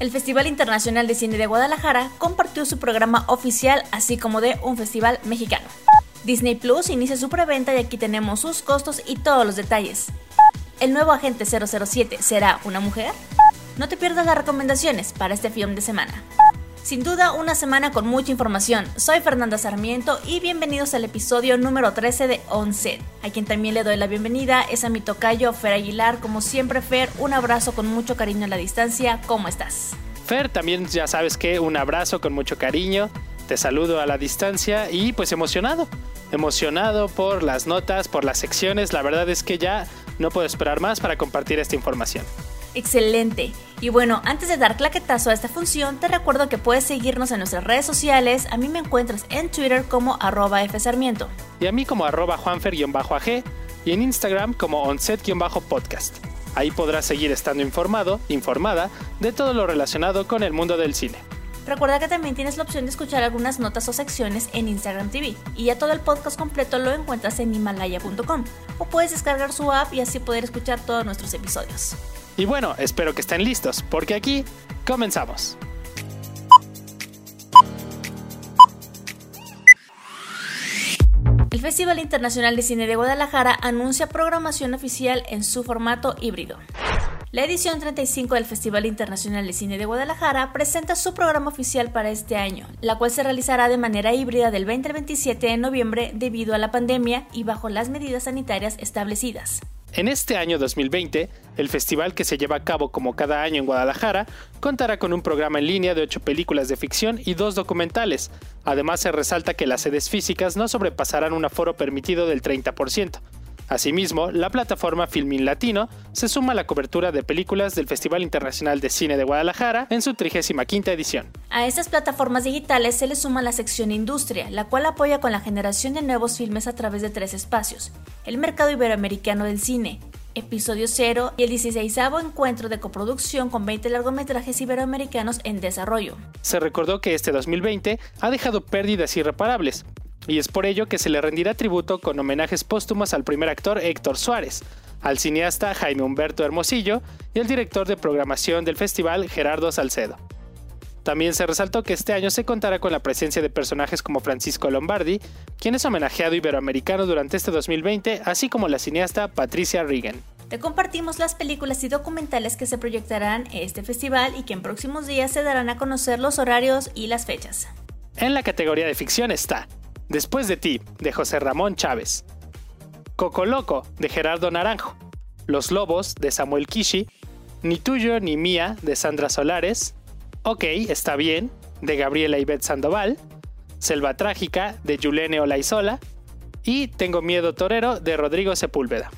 El Festival Internacional de Cine de Guadalajara compartió su programa oficial, así como de un festival mexicano. Disney Plus inicia su preventa y aquí tenemos sus costos y todos los detalles. ¿El nuevo agente 007 será una mujer? No te pierdas las recomendaciones para este film de semana. Sin duda, una semana con mucha información. Soy Fernanda Sarmiento y bienvenidos al episodio número 13 de Onset. A quien también le doy la bienvenida es a mi tocayo Fer Aguilar. Como siempre, Fer, un abrazo con mucho cariño a la distancia. ¿Cómo estás? Fer, también ya sabes que un abrazo con mucho cariño. Te saludo a la distancia y pues emocionado. Emocionado por las notas, por las secciones. La verdad es que ya no puedo esperar más para compartir esta información. Excelente. Y bueno, antes de dar claquetazo a esta función, te recuerdo que puedes seguirnos en nuestras redes sociales. A mí me encuentras en Twitter como arroba fsarmiento. Y a mí como arroba juanfer-ag y en Instagram como onset-podcast. Ahí podrás seguir estando informado, informada de todo lo relacionado con el mundo del cine. Recuerda que también tienes la opción de escuchar algunas notas o secciones en Instagram TV y ya todo el podcast completo lo encuentras en himalaya.com o puedes descargar su app y así poder escuchar todos nuestros episodios. Y bueno, espero que estén listos, porque aquí comenzamos. El Festival Internacional de Cine de Guadalajara anuncia programación oficial en su formato híbrido. La edición 35 del Festival Internacional de Cine de Guadalajara presenta su programa oficial para este año, la cual se realizará de manera híbrida del 20 al 27 de noviembre debido a la pandemia y bajo las medidas sanitarias establecidas. En este año 2020, el festival que se lleva a cabo como cada año en Guadalajara contará con un programa en línea de ocho películas de ficción y dos documentales. Además, se resalta que las sedes físicas no sobrepasarán un aforo permitido del 30%. Asimismo, la plataforma Filmin Latino se suma a la cobertura de películas del Festival Internacional de Cine de Guadalajara en su 35 edición. A estas plataformas digitales se le suma la sección Industria, la cual apoya con la generación de nuevos filmes a través de tres espacios: el mercado iberoamericano del cine, episodio 0 y el 16 encuentro de coproducción con 20 largometrajes iberoamericanos en desarrollo. Se recordó que este 2020 ha dejado pérdidas irreparables, y es por ello que se le rendirá tributo con homenajes póstumos al primer actor Héctor Suárez, al cineasta Jaime Humberto Hermosillo y al director de programación del festival Gerardo Salcedo. También se resaltó que este año se contará con la presencia de personajes como Francisco Lombardi, quien es homenajeado iberoamericano durante este 2020, así como la cineasta Patricia Regan. Te compartimos las películas y documentales que se proyectarán en este festival y que en próximos días se darán a conocer los horarios y las fechas. En la categoría de ficción está Después de ti, de José Ramón Chávez. Coco Loco, de Gerardo Naranjo. Los Lobos, de Samuel Kishi. Ni tuyo ni mía, de Sandra Solares. Ok, está bien, de Gabriela Ivette Sandoval. Selva Trágica, de Yulene Olaizola. Y Tengo Miedo Torero, de Rodrigo Sepúlveda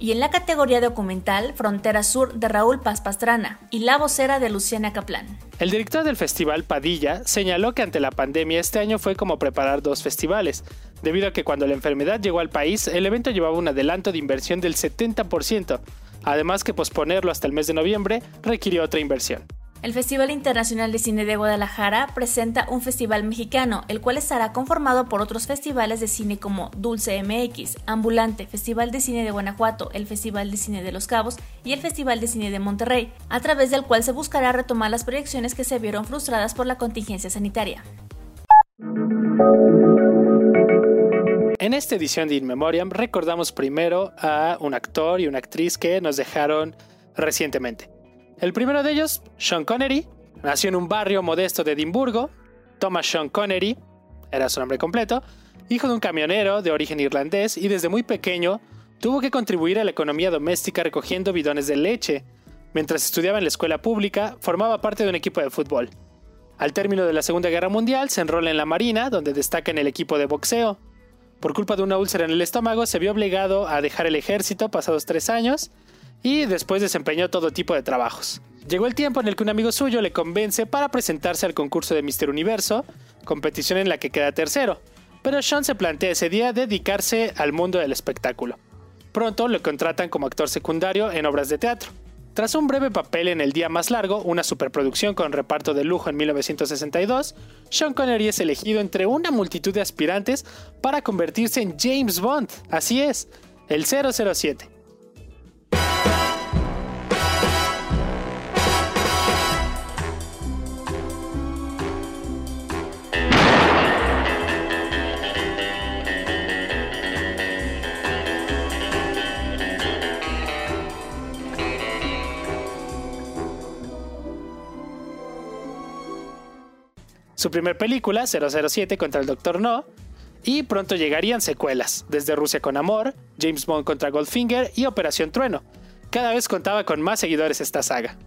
y en la categoría documental Frontera Sur de Raúl Paz Pastrana y La vocera de Luciana Caplán. El director del festival Padilla señaló que ante la pandemia este año fue como preparar dos festivales, debido a que cuando la enfermedad llegó al país el evento llevaba un adelanto de inversión del 70%, además que posponerlo hasta el mes de noviembre requirió otra inversión. El Festival Internacional de Cine de Guadalajara presenta un festival mexicano, el cual estará conformado por otros festivales de cine como Dulce MX, Ambulante, Festival de Cine de Guanajuato, el Festival de Cine de Los Cabos y el Festival de Cine de Monterrey, a través del cual se buscará retomar las proyecciones que se vieron frustradas por la contingencia sanitaria. En esta edición de In Memoriam recordamos primero a un actor y una actriz que nos dejaron recientemente. El primero de ellos, Sean Connery, nació en un barrio modesto de Edimburgo. Thomas Sean Connery, era su nombre completo, hijo de un camionero de origen irlandés y desde muy pequeño tuvo que contribuir a la economía doméstica recogiendo bidones de leche. Mientras estudiaba en la escuela pública, formaba parte de un equipo de fútbol. Al término de la Segunda Guerra Mundial, se enrola en la Marina, donde destaca en el equipo de boxeo. Por culpa de una úlcera en el estómago, se vio obligado a dejar el ejército pasados tres años y después desempeñó todo tipo de trabajos. Llegó el tiempo en el que un amigo suyo le convence para presentarse al concurso de Mister Universo, competición en la que queda tercero, pero Sean se plantea ese día dedicarse al mundo del espectáculo. Pronto lo contratan como actor secundario en obras de teatro. Tras un breve papel en El Día Más Largo, una superproducción con reparto de lujo en 1962, Sean Connery es elegido entre una multitud de aspirantes para convertirse en James Bond. Así es, el 007. Su primer película, 007 contra el Doctor No, y pronto llegarían secuelas, desde Rusia con Amor, James Bond contra Goldfinger y Operación Trueno. Cada vez contaba con más seguidores esta saga.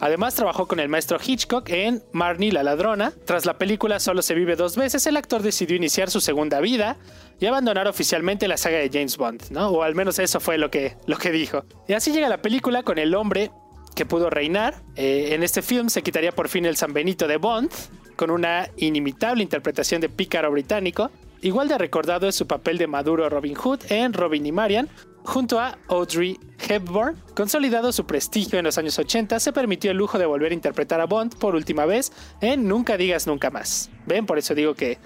Además trabajó con el maestro Hitchcock en Marnie la ladrona. Tras la película Solo se vive dos veces, el actor decidió iniciar su segunda vida y abandonar oficialmente la saga de James Bond, ¿no? O al menos eso fue lo que, lo que dijo. Y así llega la película con el hombre que pudo reinar. Eh, en este film se quitaría por fin el San Benito de Bond, con una inimitable interpretación de pícaro británico. Igual de recordado es su papel de maduro Robin Hood en Robin y Marian, junto a Audrey Hepburn. Consolidado su prestigio en los años 80, se permitió el lujo de volver a interpretar a Bond por última vez en Nunca digas nunca más. Ven, por eso digo que,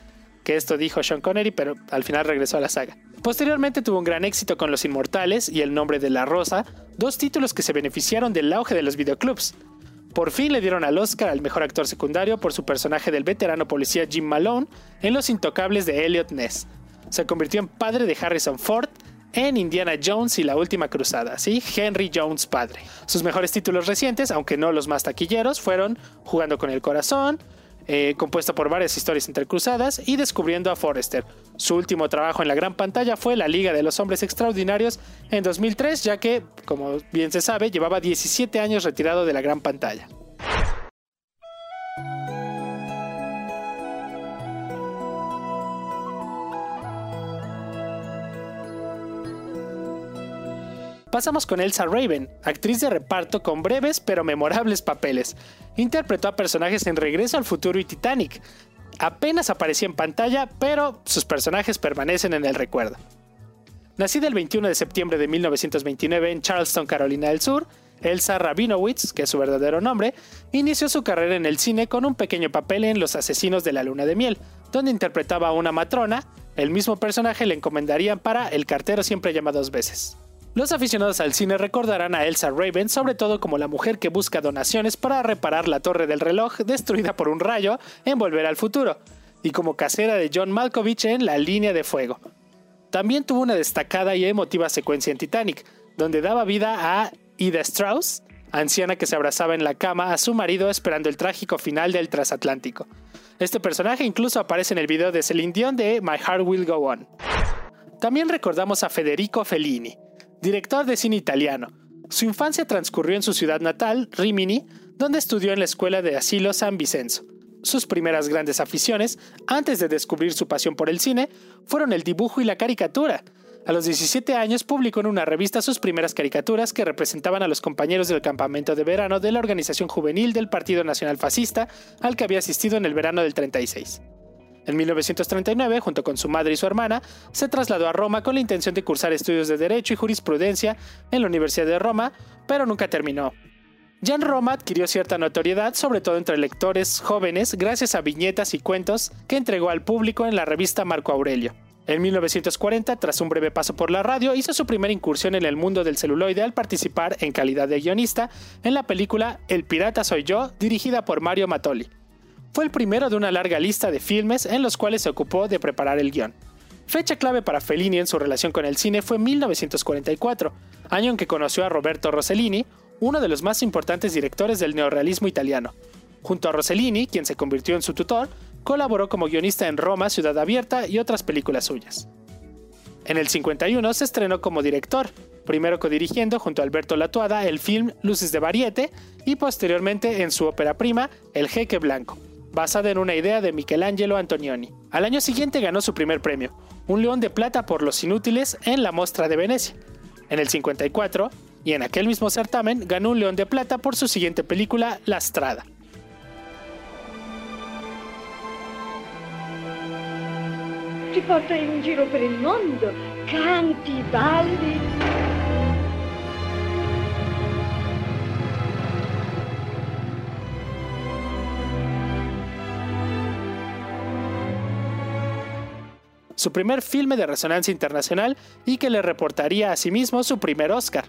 que esto dijo Sean Connery, pero al final regresó a la saga. Posteriormente tuvo un gran éxito con Los Inmortales y El Nombre de la Rosa, dos títulos que se beneficiaron del auge de los videoclubs. Por fin le dieron al Oscar al mejor actor secundario por su personaje del veterano policía Jim Malone en Los Intocables de Elliot Ness. Se convirtió en padre de Harrison Ford en Indiana Jones y la Última Cruzada, ¿sí? Henry Jones padre. Sus mejores títulos recientes, aunque no los más taquilleros, fueron Jugando con el Corazón, eh, compuesto por varias historias entrecruzadas, y Descubriendo a Forrester. Su último trabajo en la gran pantalla fue La Liga de los Hombres Extraordinarios en 2003, ya que, como bien se sabe, llevaba 17 años retirado de la gran pantalla. Pasamos con Elsa Raven, actriz de reparto con breves pero memorables papeles. Interpretó a personajes en Regreso al Futuro y Titanic. Apenas aparecía en pantalla, pero sus personajes permanecen en el recuerdo. Nacida el 21 de septiembre de 1929 en Charleston, Carolina del Sur, Elsa Rabinowitz, que es su verdadero nombre, inició su carrera en el cine con un pequeño papel en Los Asesinos de la Luna de Miel, donde interpretaba a una matrona. El mismo personaje le encomendarían para El cartero siempre llama dos veces. Los aficionados al cine recordarán a Elsa Raven sobre todo como la mujer que busca donaciones para reparar la torre del reloj destruida por un rayo en Volver al Futuro, y como casera de John Malkovich en La línea de fuego. También tuvo una destacada y emotiva secuencia en Titanic, donde daba vida a Ida Strauss, anciana que se abrazaba en la cama a su marido esperando el trágico final del transatlántico. Este personaje incluso aparece en el video de Celine Dion de My Heart Will Go On. También recordamos a Federico Fellini, director de cine italiano. Su infancia transcurrió en su ciudad natal, Rimini, donde estudió en la escuela de asilo San Vicenzo. Sus primeras grandes aficiones, antes de descubrir su pasión por el cine, fueron el dibujo y la caricatura. A los 17 años publicó en una revista sus primeras caricaturas que representaban a los compañeros del campamento de verano de la organización juvenil del Partido Nacional Fascista al que había asistido en el verano del 36. En 1939, junto con su madre y su hermana, se trasladó a Roma con la intención de cursar estudios de Derecho y Jurisprudencia en la Universidad de Roma, pero nunca terminó. Ya en Roma adquirió cierta notoriedad, sobre todo entre lectores jóvenes, gracias a viñetas y cuentos que entregó al público en la revista Marco Aurelio. En 1940, tras un breve paso por la radio, hizo su primera incursión en el mundo del celuloide al participar en calidad de guionista en la película El pirata soy yo, dirigida por Mario Mattoli. Fue el primero de una larga lista de filmes en los cuales se ocupó de preparar el guion. Fecha clave para Fellini en su relación con el cine fue 1944, año en que conoció a Roberto Rossellini, uno de los más importantes directores del neorrealismo italiano. Junto a Rossellini, quien se convirtió en su tutor, colaboró como guionista en Roma, Ciudad Abierta y otras películas suyas. En el 51 se estrenó como director, primero codirigiendo junto a Alberto Latuada el film Luces de Variete y posteriormente en su ópera prima El Jeque Blanco, basada en una idea de Michelangelo Antonioni. Al año siguiente ganó su primer premio, un león de plata por Los Inútiles en la Mostra de Venecia. En el 54, y en aquel mismo certamen, ganó un león de plata por su siguiente película, La Strada. Ti porta in giro per il mondo, canti, balli. Su primer filme de resonancia internacional y que le reportaría a sí mismo su primer Oscar.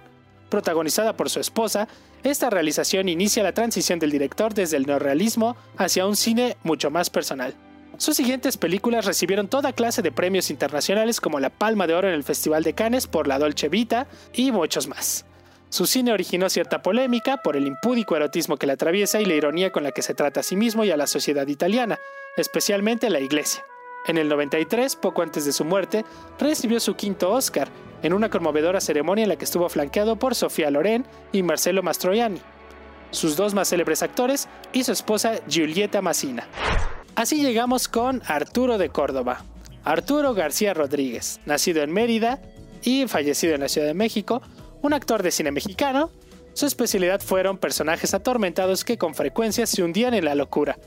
Protagonizada por su esposa, esta realización inicia la transición del director desde el neorrealismo hacia un cine mucho más personal. Sus siguientes películas recibieron toda clase de premios internacionales como la Palma de Oro en el Festival de Cannes por La Dolce Vita y muchos más. Su cine originó cierta polémica por el impúdico erotismo que le atraviesa y la ironía con la que se trata a sí mismo y a la sociedad italiana, especialmente la iglesia. En el 93, poco antes de su muerte, recibió su quinto Oscar, en una conmovedora ceremonia en la que estuvo flanqueado por Sofía Loren y Marcelo Mastroianni, sus dos más célebres actores y su esposa Giulietta Massina. Así llegamos con Arturo de Córdoba. Arturo García Rodríguez, nacido en Mérida y fallecido en la Ciudad de México, un actor de cine mexicano. Su especialidad fueron personajes atormentados que con frecuencia se hundían en la locura.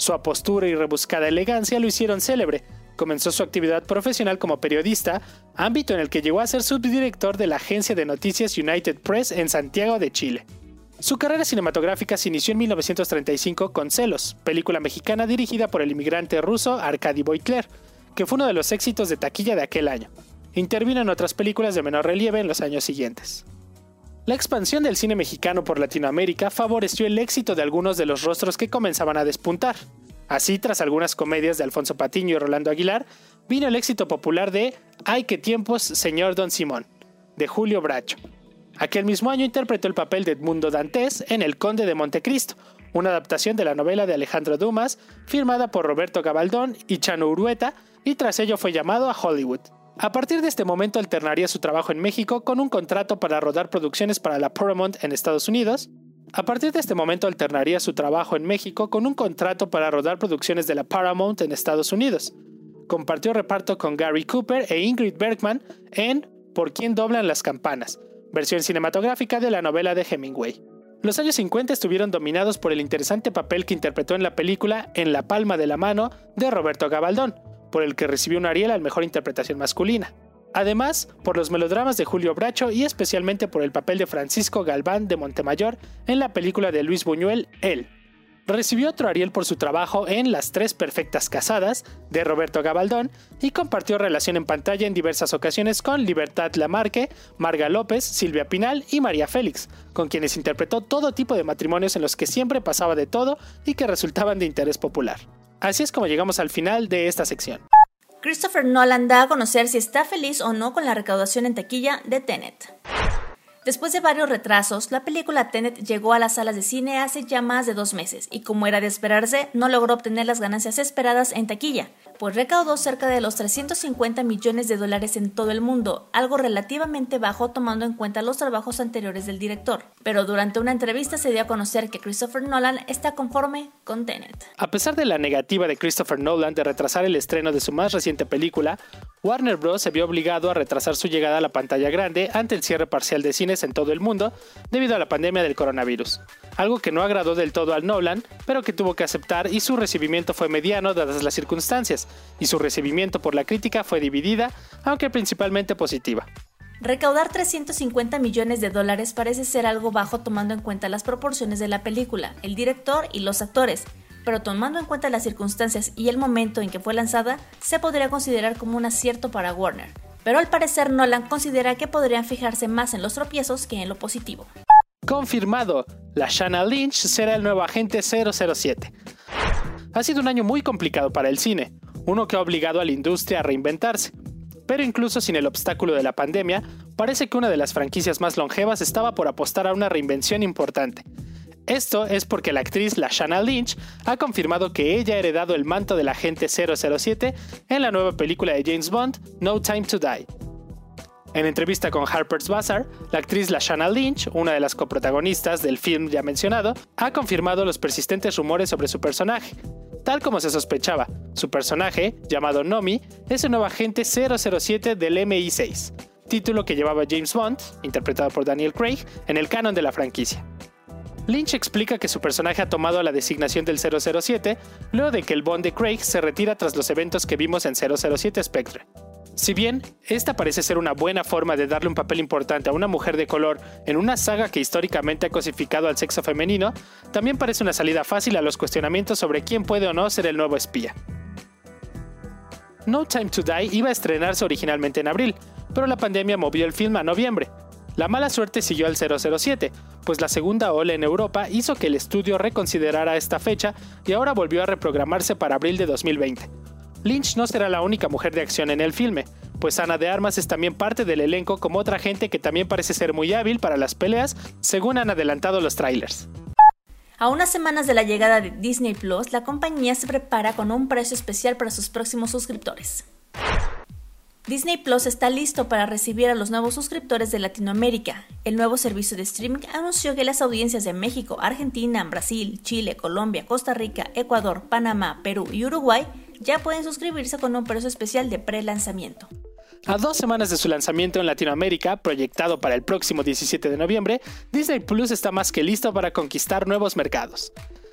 Su apostura y rebuscada elegancia lo hicieron célebre. Comenzó su actividad profesional como periodista, ámbito en el que llegó a ser subdirector de la agencia de noticias United Press en Santiago de Chile. Su carrera cinematográfica se inició en 1935 con Celos, película mexicana dirigida por el inmigrante ruso Arkady Boitler, que fue uno de los éxitos de taquilla de aquel año. Intervino en otras películas de menor relieve en los años siguientes. La expansión del cine mexicano por Latinoamérica favoreció el éxito de algunos de los rostros que comenzaban a despuntar. Así, tras algunas comedias de Alfonso Patiño y Rolando Aguilar, vino el éxito popular de Ay, qué tiempos, señor Don Simón, de Julio Bracho. Aquel mismo año interpretó el papel de Edmundo Dantes en El Conde de Montecristo, una adaptación de la novela de Alejandro Dumas, firmada por Roberto Gabaldón y Chano Urueta, y tras ello fue llamado a Hollywood. A partir de este momento alternaría su trabajo en México con un contrato para rodar producciones para la Paramount en Estados Unidos. A partir de este momento alternaría su trabajo en México con un contrato para rodar producciones de la Paramount en Estados Unidos. Compartió reparto con Gary Cooper e Ingrid Bergman en Por quién doblan las campanas, versión cinematográfica de la novela de Hemingway. Los años 50 estuvieron dominados por el interesante papel que interpretó en la película En la palma de la mano de Roberto Gabaldón, por el que recibió un Ariel al mejor interpretación masculina. Además, por los melodramas de Julio Bracho y especialmente por el papel de Francisco Galván de Montemayor en la película de Luis Buñuel, Él. Recibió otro Ariel por su trabajo en Las Tres Perfectas Casadas, de Roberto Gabaldón, y compartió relación en pantalla en diversas ocasiones con Libertad Lamarque, Marga López, Silvia Pinal y María Félix, con quienes interpretó todo tipo de matrimonios en los que siempre pasaba de todo y que resultaban de interés popular. Así es como llegamos al final de esta sección. Christopher Nolan da a conocer si está feliz o no con la recaudación en taquilla de Tenet. Después de varios retrasos, la película Tenet llegó a las salas de cine hace ya más de dos meses y como era de esperarse, no logró obtener las ganancias esperadas en taquilla, pues recaudó cerca de los 350 millones de dólares en todo el mundo, algo relativamente bajo tomando en cuenta los trabajos anteriores del director. Pero durante una entrevista se dio a conocer que Christopher Nolan está conforme con Tenet. A pesar de la negativa de Christopher Nolan de retrasar el estreno de su más reciente película, Warner Bros. se vio obligado a retrasar su llegada a la pantalla grande ante el cierre parcial de en todo el mundo debido a la pandemia del coronavirus, algo que no agradó del todo al Nolan, pero que tuvo que aceptar y su recibimiento fue mediano dadas las circunstancias, y su recibimiento por la crítica fue dividida, aunque principalmente positiva. Recaudar 350 millones de dólares parece ser algo bajo tomando en cuenta las proporciones de la película, el director y los actores, pero tomando en cuenta las circunstancias y el momento en que fue lanzada, se podría considerar como un acierto para Warner. Pero al parecer Nolan considera que podrían fijarse más en los tropiezos que en lo positivo. Confirmado, la Shanna Lynch será el nuevo agente 007. Ha sido un año muy complicado para el cine, uno que ha obligado a la industria a reinventarse. Pero incluso sin el obstáculo de la pandemia, parece que una de las franquicias más longevas estaba por apostar a una reinvención importante. Esto es porque la actriz Lashana Lynch ha confirmado que ella ha heredado el manto del agente 007 en la nueva película de James Bond, No Time to Die. En entrevista con Harper's Bazaar, la actriz Lashana Lynch, una de las coprotagonistas del film ya mencionado, ha confirmado los persistentes rumores sobre su personaje. Tal como se sospechaba, su personaje, llamado Nomi, es el nuevo agente 007 del MI6, título que llevaba James Bond, interpretado por Daniel Craig, en el canon de la franquicia. Lynch explica que su personaje ha tomado la designación del 007 luego de que el Bond de Craig se retira tras los eventos que vimos en 007 Spectre. Si bien esta parece ser una buena forma de darle un papel importante a una mujer de color en una saga que históricamente ha cosificado al sexo femenino, también parece una salida fácil a los cuestionamientos sobre quién puede o no ser el nuevo espía. No Time to Die iba a estrenarse originalmente en abril, pero la pandemia movió el film a noviembre, la mala suerte siguió al 007, pues la segunda ola en Europa hizo que el estudio reconsiderara esta fecha y ahora volvió a reprogramarse para abril de 2020. Lynch no será la única mujer de acción en el filme, pues Ana de Armas es también parte del elenco como otra gente que también parece ser muy hábil para las peleas, según han adelantado los trailers. A unas semanas de la llegada de Disney Plus, la compañía se prepara con un precio especial para sus próximos suscriptores. Disney Plus está listo para recibir a los nuevos suscriptores de Latinoamérica. El nuevo servicio de streaming anunció que las audiencias de México, Argentina, Brasil, Chile, Colombia, Costa Rica, Ecuador, Panamá, Perú y Uruguay ya pueden suscribirse con un precio especial de pre-lanzamiento. A dos semanas de su lanzamiento en Latinoamérica, proyectado para el próximo 17 de noviembre, Disney Plus está más que listo para conquistar nuevos mercados.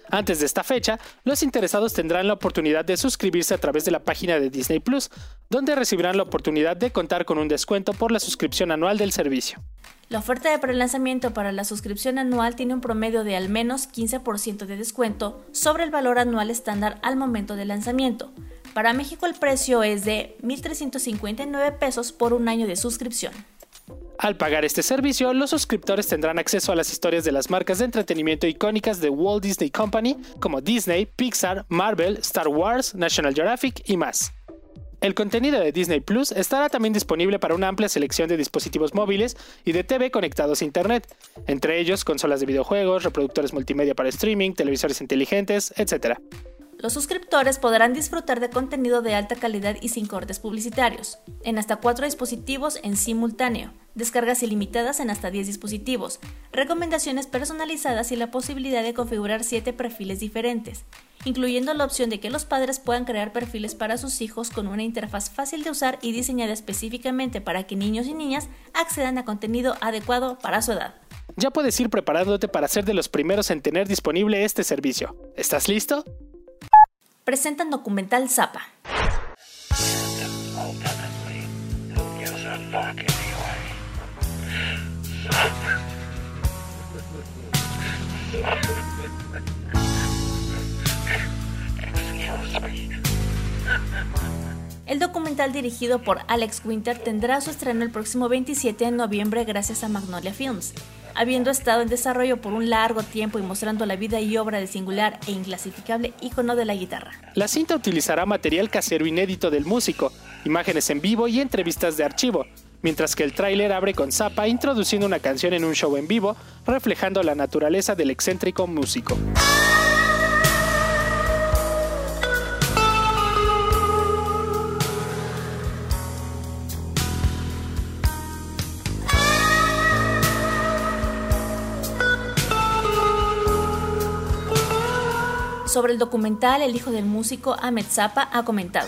Antes de esta fecha, los interesados tendrán la oportunidad de suscribirse a través de la página de Disney Plus, donde recibirán la oportunidad de contar con un descuento por la suscripción anual del servicio. La oferta de prelanzamiento para la suscripción anual tiene un promedio de al menos 15% de descuento sobre el valor anual estándar al momento del lanzamiento. Para México el precio es de 1.359 pesos por un año de suscripción. Al pagar este servicio, los suscriptores tendrán acceso a las historias de las marcas de entretenimiento icónicas de Walt Disney Company, como Disney, Pixar, Marvel, Star Wars, National Geographic y más. El contenido de Disney Plus estará también disponible para una amplia selección de dispositivos móviles y de TV conectados a Internet, entre ellos consolas de videojuegos, reproductores multimedia para streaming, televisores inteligentes, etc. Los suscriptores podrán disfrutar de contenido de alta calidad y sin cortes publicitarios, en hasta cuatro dispositivos en simultáneo, descargas ilimitadas en hasta 10 dispositivos, recomendaciones personalizadas y la posibilidad de configurar 7 perfiles diferentes, incluyendo la opción de que los padres puedan crear perfiles para sus hijos con una interfaz fácil de usar y diseñada específicamente para que niños y niñas accedan a contenido adecuado para su edad. Ya puedes ir preparándote para ser de los primeros en tener disponible este servicio. ¿Estás listo? Presentan documental Zapa. El documental dirigido por Alex Winter tendrá su estreno el próximo 27 de noviembre gracias a Magnolia Films habiendo estado en desarrollo por un largo tiempo y mostrando la vida y obra del singular e inclasificable ícono de la guitarra. La cinta utilizará material casero inédito del músico, imágenes en vivo y entrevistas de archivo, mientras que el tráiler abre con Zappa introduciendo una canción en un show en vivo, reflejando la naturaleza del excéntrico músico. Sobre el documental, el hijo del músico Ahmed Zappa ha comentado,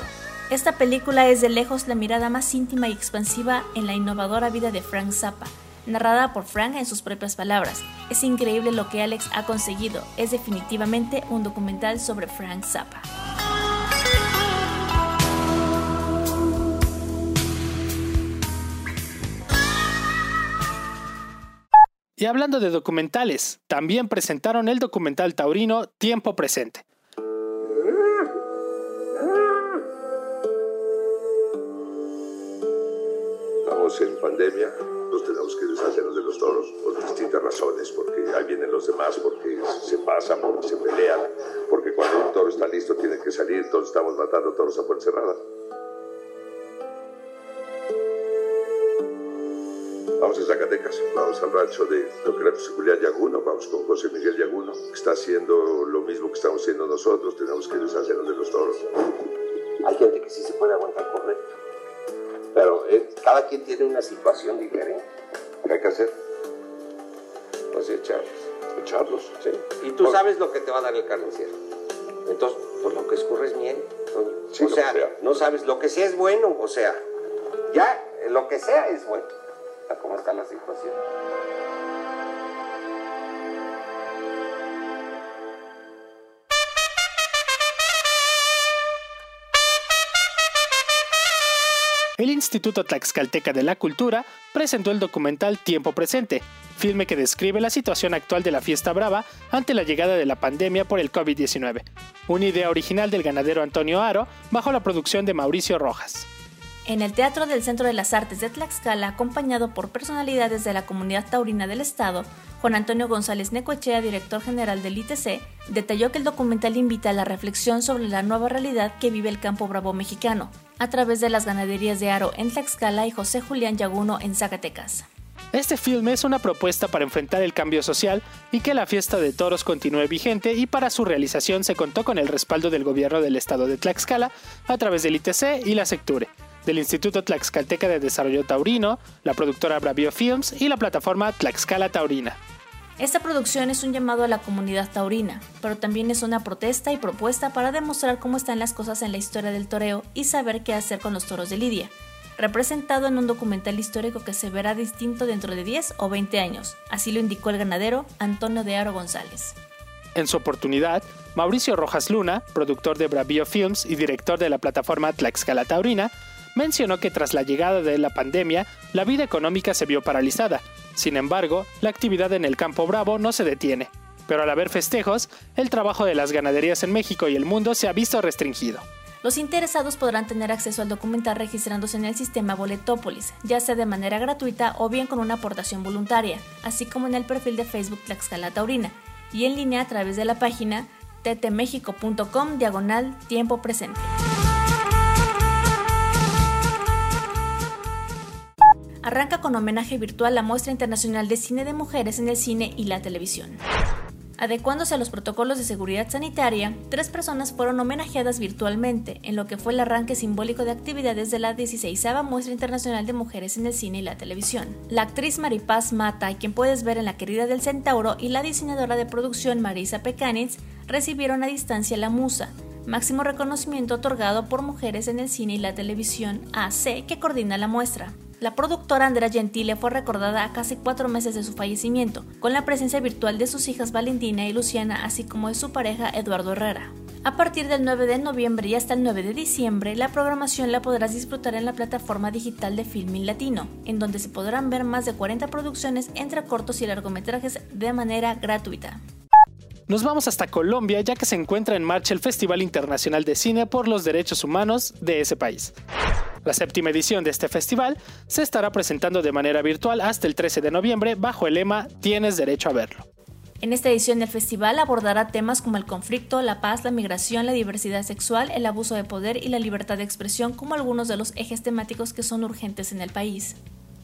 esta película es de lejos la mirada más íntima y expansiva en la innovadora vida de Frank Zappa, narrada por Frank en sus propias palabras. Es increíble lo que Alex ha conseguido, es definitivamente un documental sobre Frank Zappa. Y hablando de documentales, también presentaron el documental taurino Tiempo Presente. Estamos en pandemia, nos tenemos que deshacernos de los toros por distintas razones, porque ahí vienen los demás, porque se pasan, porque se pelean, porque cuando un toro está listo tiene que salir, todos estamos matando toros a puerta cerrada. Vamos a Zacatecas, vamos al rancho de doctor Julián Yaguno, vamos con José Miguel Yaguno, que está haciendo lo mismo que estamos haciendo nosotros, tenemos que deshacernos de los toros. Hay gente que sí se puede aguantar correcto, pero eh, cada quien tiene una situación diferente. ¿Qué hay que hacer? Pues echarlos. Echarlos, sí. Y tú sabes lo que te va a dar el carnicero. Entonces, pues lo que escurre es miel. Sí, o sea, sea, no sabes, lo que sea es bueno, o sea, ya, lo que sea es bueno cómo está la situación. El Instituto Tlaxcalteca de la Cultura presentó el documental Tiempo Presente, filme que describe la situación actual de la fiesta brava ante la llegada de la pandemia por el COVID-19, una idea original del ganadero Antonio Aro bajo la producción de Mauricio Rojas en el Teatro del Centro de las Artes de Tlaxcala, acompañado por personalidades de la comunidad taurina del Estado, Juan Antonio González Necoechea, director general del ITC, detalló que el documental invita a la reflexión sobre la nueva realidad que vive el campo bravo mexicano, a través de las ganaderías de Aro en Tlaxcala y José Julián Yaguno en Zacatecas. Este filme es una propuesta para enfrentar el cambio social y que la fiesta de toros continúe vigente y para su realización se contó con el respaldo del gobierno del estado de Tlaxcala a través del ITC y la Secture, del Instituto Tlaxcalteca de Desarrollo Taurino, la productora Bravio Films y la plataforma Tlaxcala Taurina. Esta producción es un llamado a la comunidad taurina, pero también es una protesta y propuesta para demostrar cómo están las cosas en la historia del toreo y saber qué hacer con los toros de Lidia, representado en un documental histórico que se verá distinto dentro de 10 o 20 años, así lo indicó el ganadero Antonio de Aro González. En su oportunidad, Mauricio Rojas Luna, productor de Bravio Films y director de la plataforma Tlaxcala Taurina, mencionó que tras la llegada de la pandemia, la vida económica se vio paralizada. Sin embargo, la actividad en el campo bravo no se detiene. Pero al haber festejos, el trabajo de las ganaderías en México y el mundo se ha visto restringido. Los interesados podrán tener acceso al documental registrándose en el sistema Boletópolis, ya sea de manera gratuita o bien con una aportación voluntaria, así como en el perfil de Facebook Tlaxcala Taurina, y en línea a través de la página ttmexico.com diagonal tiempo presente. Arranca con homenaje virtual la muestra internacional de cine de mujeres en el cine y la televisión. Adecuándose a los protocolos de seguridad sanitaria, tres personas fueron homenajeadas virtualmente en lo que fue el arranque simbólico de actividades de la 16 Muestra Internacional de Mujeres en el Cine y la Televisión. La actriz Maripaz Mata, quien puedes ver en La Querida del Centauro, y la diseñadora de producción Marisa Pecanitz recibieron a distancia la Musa, máximo reconocimiento otorgado por Mujeres en el Cine y la Televisión AC que coordina la muestra. La productora Andrea Gentile fue recordada a casi cuatro meses de su fallecimiento, con la presencia virtual de sus hijas Valentina y Luciana, así como de su pareja Eduardo Herrera. A partir del 9 de noviembre y hasta el 9 de diciembre, la programación la podrás disfrutar en la plataforma digital de Filmin Latino, en donde se podrán ver más de 40 producciones entre cortos y largometrajes de manera gratuita. Nos vamos hasta Colombia ya que se encuentra en marcha el Festival Internacional de Cine por los Derechos Humanos de ese país. La séptima edición de este festival se estará presentando de manera virtual hasta el 13 de noviembre bajo el lema Tienes derecho a verlo. En esta edición del festival abordará temas como el conflicto, la paz, la migración, la diversidad sexual, el abuso de poder y la libertad de expresión como algunos de los ejes temáticos que son urgentes en el país.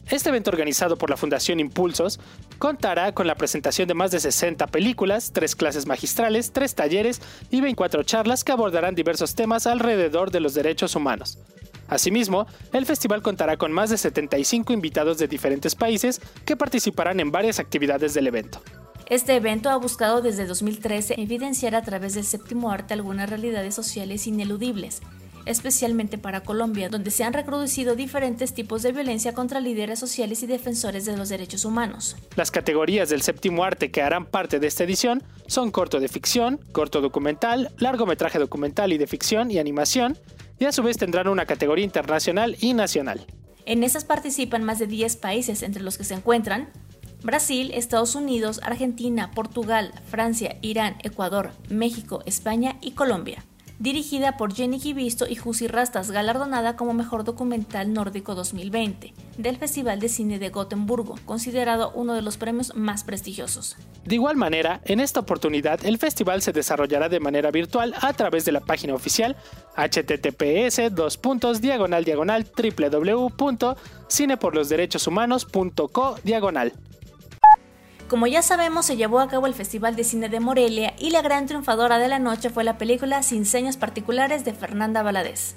Este evento organizado por la Fundación Impulsos contará con la presentación de más de 60 películas, tres clases magistrales, tres talleres y 24 charlas que abordarán diversos temas alrededor de los derechos humanos. Asimismo, el festival contará con más de 75 invitados de diferentes países que participarán en varias actividades del evento. Este evento ha buscado desde 2013 evidenciar a través del séptimo arte algunas realidades sociales ineludibles, especialmente para Colombia, donde se han reproducido diferentes tipos de violencia contra líderes sociales y defensores de los derechos humanos. Las categorías del séptimo arte que harán parte de esta edición son corto de ficción, corto documental, largometraje documental y de ficción y animación, y a su vez tendrán una categoría internacional y nacional. En esas participan más de 10 países, entre los que se encuentran Brasil, Estados Unidos, Argentina, Portugal, Francia, Irán, Ecuador, México, España y Colombia dirigida por Jenny Gibisto y Jussi Rastas, galardonada como Mejor Documental Nórdico 2020 del Festival de Cine de Gotemburgo, considerado uno de los premios más prestigiosos. De igual manera, en esta oportunidad el festival se desarrollará de manera virtual a través de la página oficial https diagonal diagonal www.cineporlosderechoshumanos.co diagonal. Como ya sabemos, se llevó a cabo el Festival de Cine de Morelia y la gran triunfadora de la noche fue la película Sin Señas Particulares de Fernanda Valadez.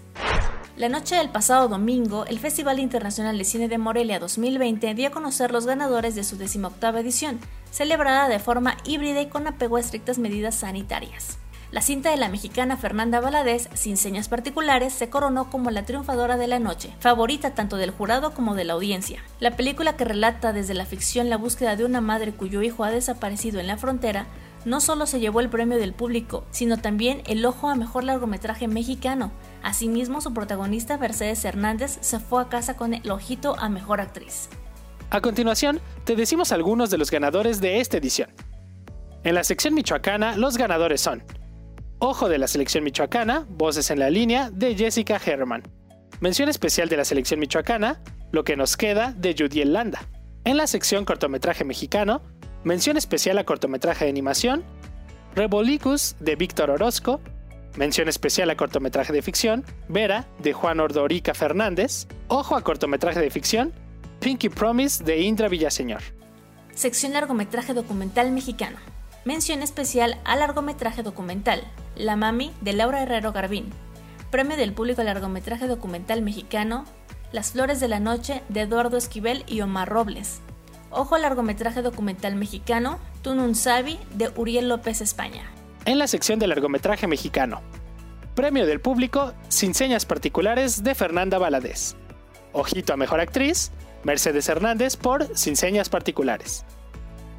La noche del pasado domingo, el Festival Internacional de Cine de Morelia 2020 dio a conocer los ganadores de su decimoctava edición, celebrada de forma híbrida y con apego a estrictas medidas sanitarias. La cinta de la mexicana Fernanda Valadez, sin señas particulares, se coronó como la triunfadora de la noche, favorita tanto del jurado como de la audiencia. La película que relata desde la ficción la búsqueda de una madre cuyo hijo ha desaparecido en la frontera, no solo se llevó el premio del público, sino también el ojo a mejor largometraje mexicano. Asimismo, su protagonista Mercedes Hernández se fue a casa con el ojito a mejor actriz. A continuación, te decimos algunos de los ganadores de esta edición. En la sección michoacana, los ganadores son Ojo de la selección michoacana, Voces en la línea de Jessica Herman. Mención especial de la selección michoacana, Lo que nos queda de Judy Landa. En la sección cortometraje mexicano, mención especial a cortometraje de animación, Rebolicus de Víctor Orozco, Mención especial a cortometraje de ficción, Vera, de Juan Ordorica Fernández. Ojo a cortometraje de ficción, Pinky Promise, de Indra Villaseñor. Sección largometraje documental mexicano. Mención especial a largometraje documental, La Mami, de Laura Herrero Garbín. Premio del público largometraje documental mexicano, Las Flores de la Noche, de Eduardo Esquivel y Omar Robles. Ojo al largometraje documental mexicano, Tunun Sabi, de Uriel López España en la sección de largometraje mexicano. Premio del público Sin señas particulares de Fernanda Valadez. Ojito a Mejor Actriz, Mercedes Hernández por Sin señas particulares.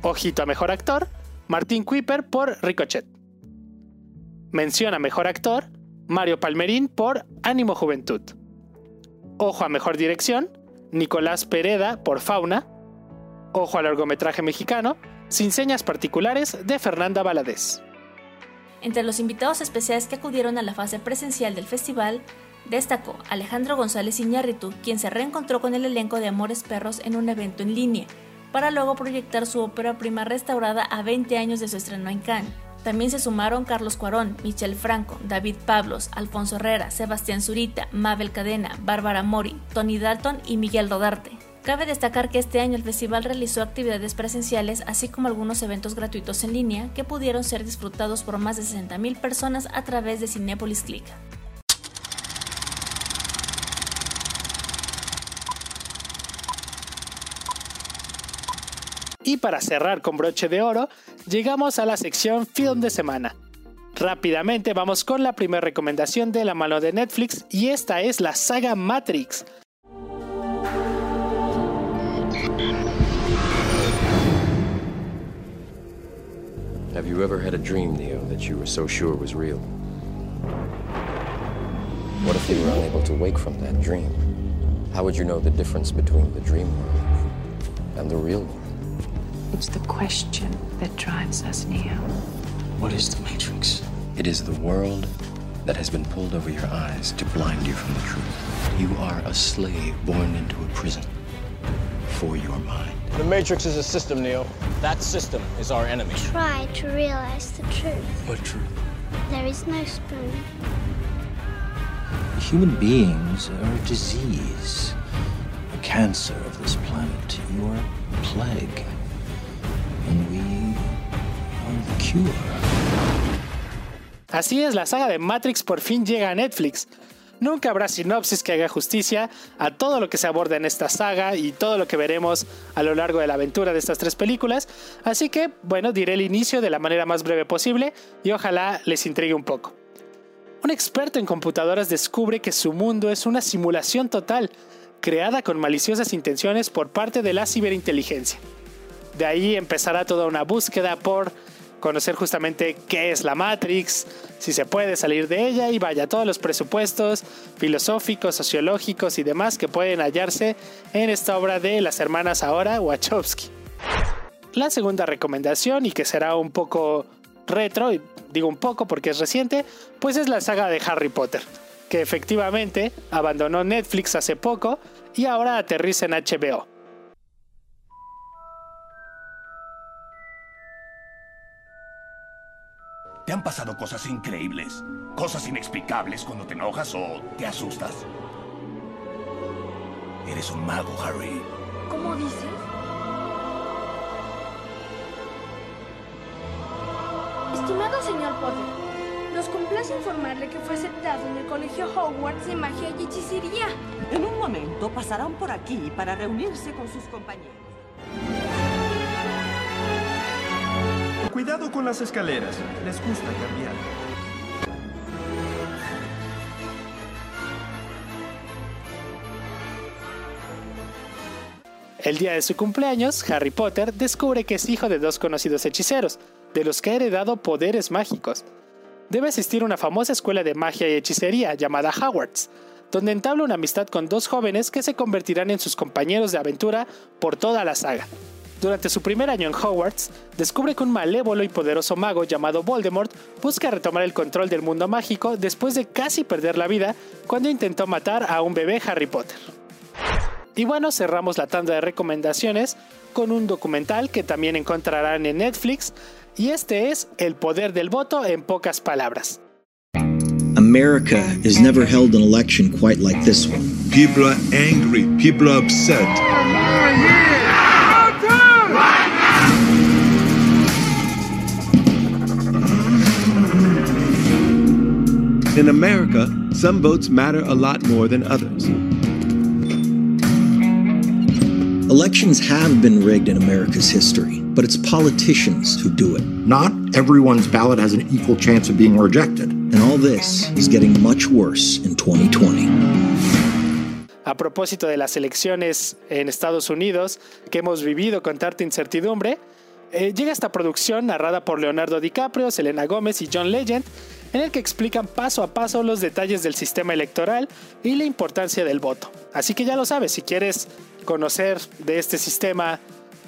Ojito a Mejor Actor, Martín Kuiper por Ricochet. Mención a Mejor Actor, Mario Palmerín por Ánimo Juventud. Ojo a Mejor Dirección, Nicolás Pereda por Fauna. Ojo al largometraje mexicano, Sin señas particulares de Fernanda Valadez. Entre los invitados especiales que acudieron a la fase presencial del festival, destacó Alejandro González Iñárritu, quien se reencontró con el elenco de Amores Perros en un evento en línea, para luego proyectar su ópera prima restaurada a 20 años de su estreno en Cannes. También se sumaron Carlos Cuarón, Michel Franco, David Pablos, Alfonso Herrera, Sebastián Zurita, Mabel Cadena, Bárbara Mori, Tony Dalton y Miguel Rodarte. Cabe destacar que este año el festival realizó actividades presenciales así como algunos eventos gratuitos en línea que pudieron ser disfrutados por más de 60.000 personas a través de Cinepolis Click. Y para cerrar con broche de oro, llegamos a la sección Film de Semana. Rápidamente vamos con la primera recomendación de la mano de Netflix y esta es la saga Matrix, Have you ever had a dream, Neo, that you were so sure was real? What if you were unable to wake from that dream? How would you know the difference between the dream world and the real world? It's the question that drives us, Neo. What is the Matrix? It is the world that has been pulled over your eyes to blind you from the truth. You are a slave born into a prison for your mind. The Matrix is a system, Neo. That system is our enemy. Try to realize the truth. What truth? There is no spoon. Human beings are a disease, a cancer of this planet. You are a plague. Así es, la saga de Matrix por fin llega a Netflix. Nunca habrá sinopsis que haga justicia a todo lo que se aborda en esta saga y todo lo que veremos a lo largo de la aventura de estas tres películas, así que bueno, diré el inicio de la manera más breve posible y ojalá les intrigue un poco. Un experto en computadoras descubre que su mundo es una simulación total, creada con maliciosas intenciones por parte de la ciberinteligencia. De ahí empezará toda una búsqueda por conocer justamente qué es la Matrix, si se puede salir de ella y vaya todos los presupuestos filosóficos, sociológicos y demás que pueden hallarse en esta obra de las hermanas ahora Wachowski. La segunda recomendación y que será un poco retro, y digo un poco porque es reciente, pues es la saga de Harry Potter, que efectivamente abandonó Netflix hace poco y ahora aterriza en HBO. ¿Te han pasado cosas increíbles? ¿Cosas inexplicables cuando te enojas o te asustas? Eres un mago, Harry. ¿Cómo dices? Estimado señor Potter, nos complace informarle que fue aceptado en el Colegio Hogwarts de Magia y Hechicería. En un momento pasarán por aquí para reunirse con sus compañeros. Cuidado con las escaleras, les gusta cambiar. El día de su cumpleaños, Harry Potter descubre que es hijo de dos conocidos hechiceros, de los que ha heredado poderes mágicos. Debe asistir a una famosa escuela de magia y hechicería llamada Hogwarts, donde entabla una amistad con dos jóvenes que se convertirán en sus compañeros de aventura por toda la saga. Durante su primer año en Hogwarts, descubre que un malévolo y poderoso mago llamado Voldemort busca retomar el control del mundo mágico después de casi perder la vida cuando intentó matar a un bebé Harry Potter. Y bueno, cerramos la tanda de recomendaciones con un documental que también encontrarán en Netflix y este es El poder del voto en pocas palabras. America has never held an election quite like this one. People are angry. People are upset. In America, some votes matter a lot more than others. Elections have been rigged in America's history, but it's politicians who do it. Not everyone's ballot has an equal chance of being rejected. And all this is getting much worse in 2020. A propósito de las elecciones en Estados Unidos que hemos vivido con tanta incertidumbre, eh, llega esta producción narrada por Leonardo DiCaprio, Selena Gómez y John Legend, en el que explican paso a paso los detalles del sistema electoral y la importancia del voto. Así que ya lo sabes, si quieres conocer de este sistema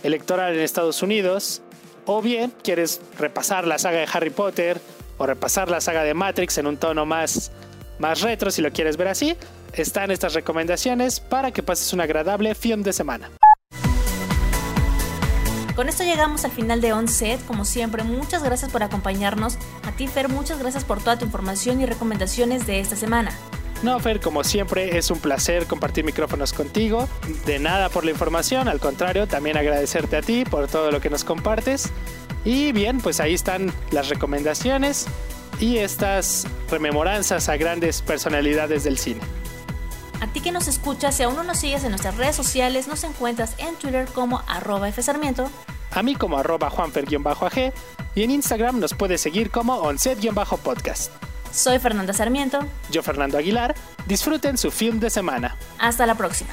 electoral en Estados Unidos, o bien quieres repasar la saga de Harry Potter o repasar la saga de Matrix en un tono más, más retro, si lo quieres ver así, están estas recomendaciones para que pases un agradable fin de semana. Con esto llegamos al final de Onset. Como siempre, muchas gracias por acompañarnos. A ti, Fer, muchas gracias por toda tu información y recomendaciones de esta semana. No, Fer, como siempre, es un placer compartir micrófonos contigo. De nada por la información, al contrario, también agradecerte a ti por todo lo que nos compartes. Y bien, pues ahí están las recomendaciones y estas rememoranzas a grandes personalidades del cine. A ti que nos escuchas, si aún no nos sigues en nuestras redes sociales, nos encuentras en Twitter como arroba fsarmiento. A mí como arroba juanfer-ag y en Instagram nos puedes seguir como onset-podcast. Soy Fernanda Sarmiento. Yo Fernando Aguilar. Disfruten su film de semana. Hasta la próxima.